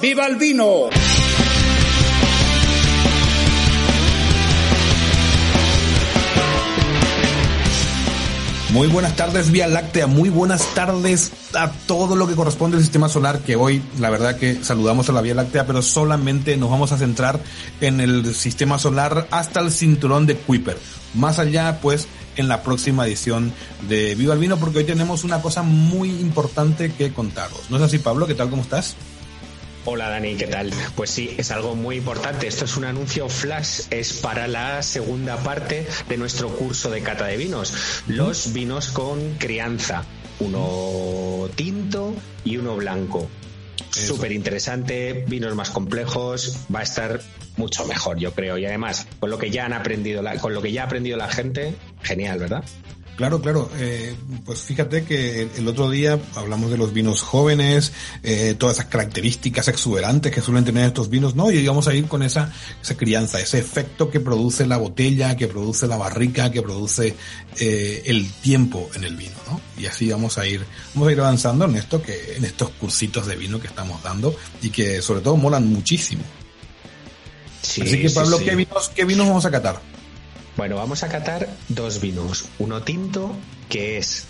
¡Viva el vino! Muy buenas tardes, Vía Láctea. Muy buenas tardes a todo lo que corresponde al sistema solar, que hoy, la verdad que saludamos a la Vía Láctea, pero solamente nos vamos a centrar en el sistema solar hasta el cinturón de Kuiper. Más allá, pues, en la próxima edición de Viva el Vino, porque hoy tenemos una cosa muy importante que contaros. ¿No es así, Pablo? ¿Qué tal? ¿Cómo estás? Hola Dani, ¿qué tal? Pues sí, es algo muy importante. Esto es un anuncio flash, es para la segunda parte de nuestro curso de cata de vinos. Los vinos con crianza, uno tinto y uno blanco. Súper interesante, vinos más complejos, va a estar mucho mejor, yo creo. Y además, con lo que ya han aprendido, la, con lo que ya ha aprendido la gente, genial, ¿verdad? Claro, claro. Eh, pues fíjate que el otro día hablamos de los vinos jóvenes, eh, todas esas características exuberantes que suelen tener estos vinos, ¿no? Y vamos a ir con esa, esa crianza, ese efecto que produce la botella, que produce la barrica, que produce eh, el tiempo en el vino, ¿no? Y así vamos a ir, vamos a ir avanzando en esto que, en estos cursitos de vino que estamos dando y que sobre todo molan muchísimo. Sí, así que Pablo, sí, sí. ¿qué vinos, qué vinos vamos a catar? Bueno, vamos a catar dos vinos. Uno tinto, que es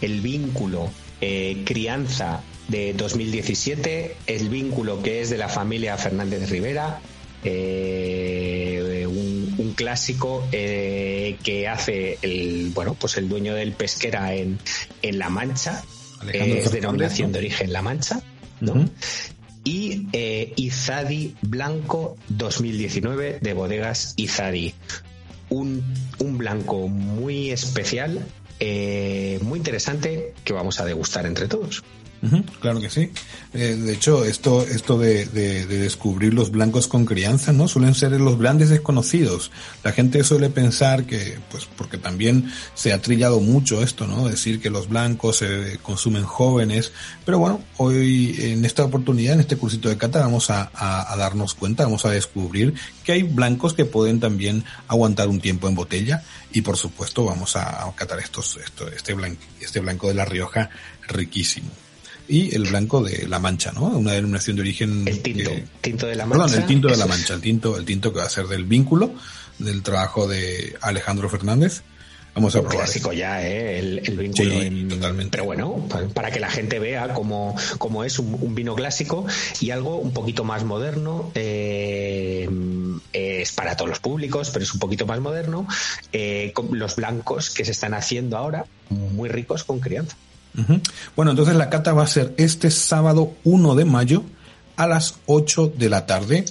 el vínculo eh, crianza de 2017, el vínculo que es de la familia Fernández Rivera, eh, un, un, clásico eh, que hace el bueno pues el dueño del pesquera en, en La Mancha, es denominación de origen La Mancha, ¿no? Uh -huh. Y Izadi Blanco 2019 de bodegas Izadi un, un blanco muy especial, eh, muy interesante, que vamos a degustar entre todos. Claro que sí. Eh, de hecho, esto, esto de, de, de, descubrir los blancos con crianza, ¿no? Suelen ser los grandes desconocidos. La gente suele pensar que, pues, porque también se ha trillado mucho esto, ¿no? Decir que los blancos se consumen jóvenes. Pero bueno, hoy, en esta oportunidad, en este cursito de cata, vamos a darnos cuenta, vamos a descubrir que hay blancos que pueden también aguantar un tiempo en botella. Y por supuesto, vamos a, a catar estos, esto, este, blanco, este blanco de La Rioja riquísimo y el blanco de La Mancha, ¿no? Una denominación de origen. El tinto, que, tinto de la Mancha. Perdón, el tinto de La Mancha, el tinto, el tinto que va a ser del vínculo, del trabajo de Alejandro Fernández. Vamos a probar. clásico ya, ¿eh? El, el vínculo. Sí, en... totalmente. Pero bueno, para que la gente vea cómo, cómo es un, un, vino clásico y algo un poquito más moderno. Eh, es para todos los públicos, pero es un poquito más moderno. Eh, con los blancos que se están haciendo ahora, muy ricos con crianza. Bueno, entonces la cata va a ser este sábado 1 de mayo a las 8 de la tarde,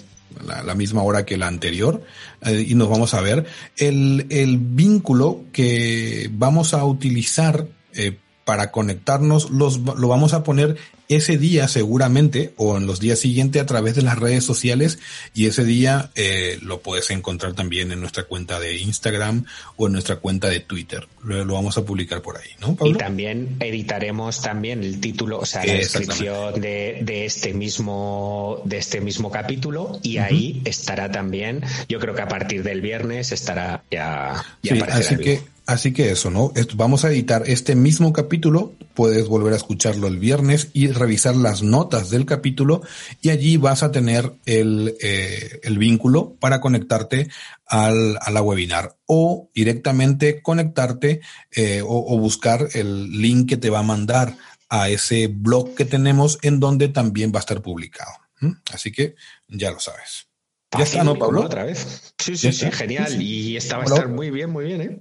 la, la misma hora que la anterior, eh, y nos vamos a ver el, el vínculo que vamos a utilizar eh, para conectarnos, los, lo vamos a poner ese día seguramente o en los días siguientes a través de las redes sociales y ese día eh, lo puedes encontrar también en nuestra cuenta de Instagram o en nuestra cuenta de Twitter. Lo, lo vamos a publicar por ahí, ¿no? Pablo? Y también editaremos también el título, o sea, la descripción de, de, este mismo de este mismo capítulo y uh -huh. ahí estará también, yo creo que a partir del viernes estará ya, ya sí, así que Así que eso, ¿no? Vamos a editar este mismo capítulo, puedes volver a escucharlo el viernes y revisar las notas del capítulo y allí vas a tener el, eh, el vínculo para conectarte al, a la webinar o directamente conectarte eh, o, o buscar el link que te va a mandar a ese blog que tenemos en donde también va a estar publicado. ¿Mm? Así que ya lo sabes. Ya está, ¿no, Pablo? Otra vez. Sí, sí, sí, genial. Y esta va a estar muy bien, muy bien, ¿eh?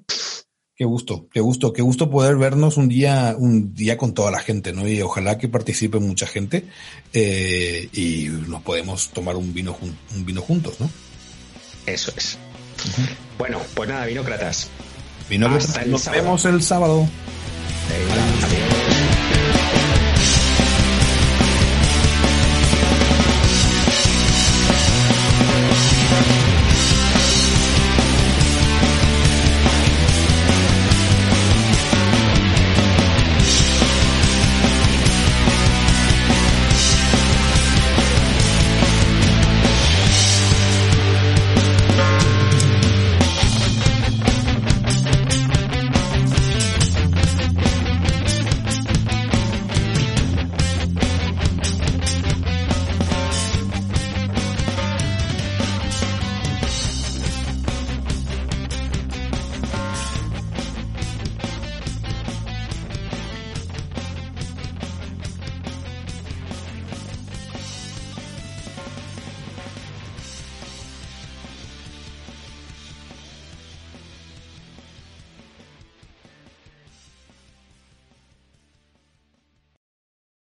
Qué gusto, qué gusto, qué gusto poder vernos un día, un día con toda la gente, ¿no? Y ojalá que participe mucha gente eh, y nos podemos tomar un vino, un vino juntos, ¿no? Eso es. Uh -huh. Bueno, pues nada, vinócratas. Vinócratas, nos sábado. vemos el sábado.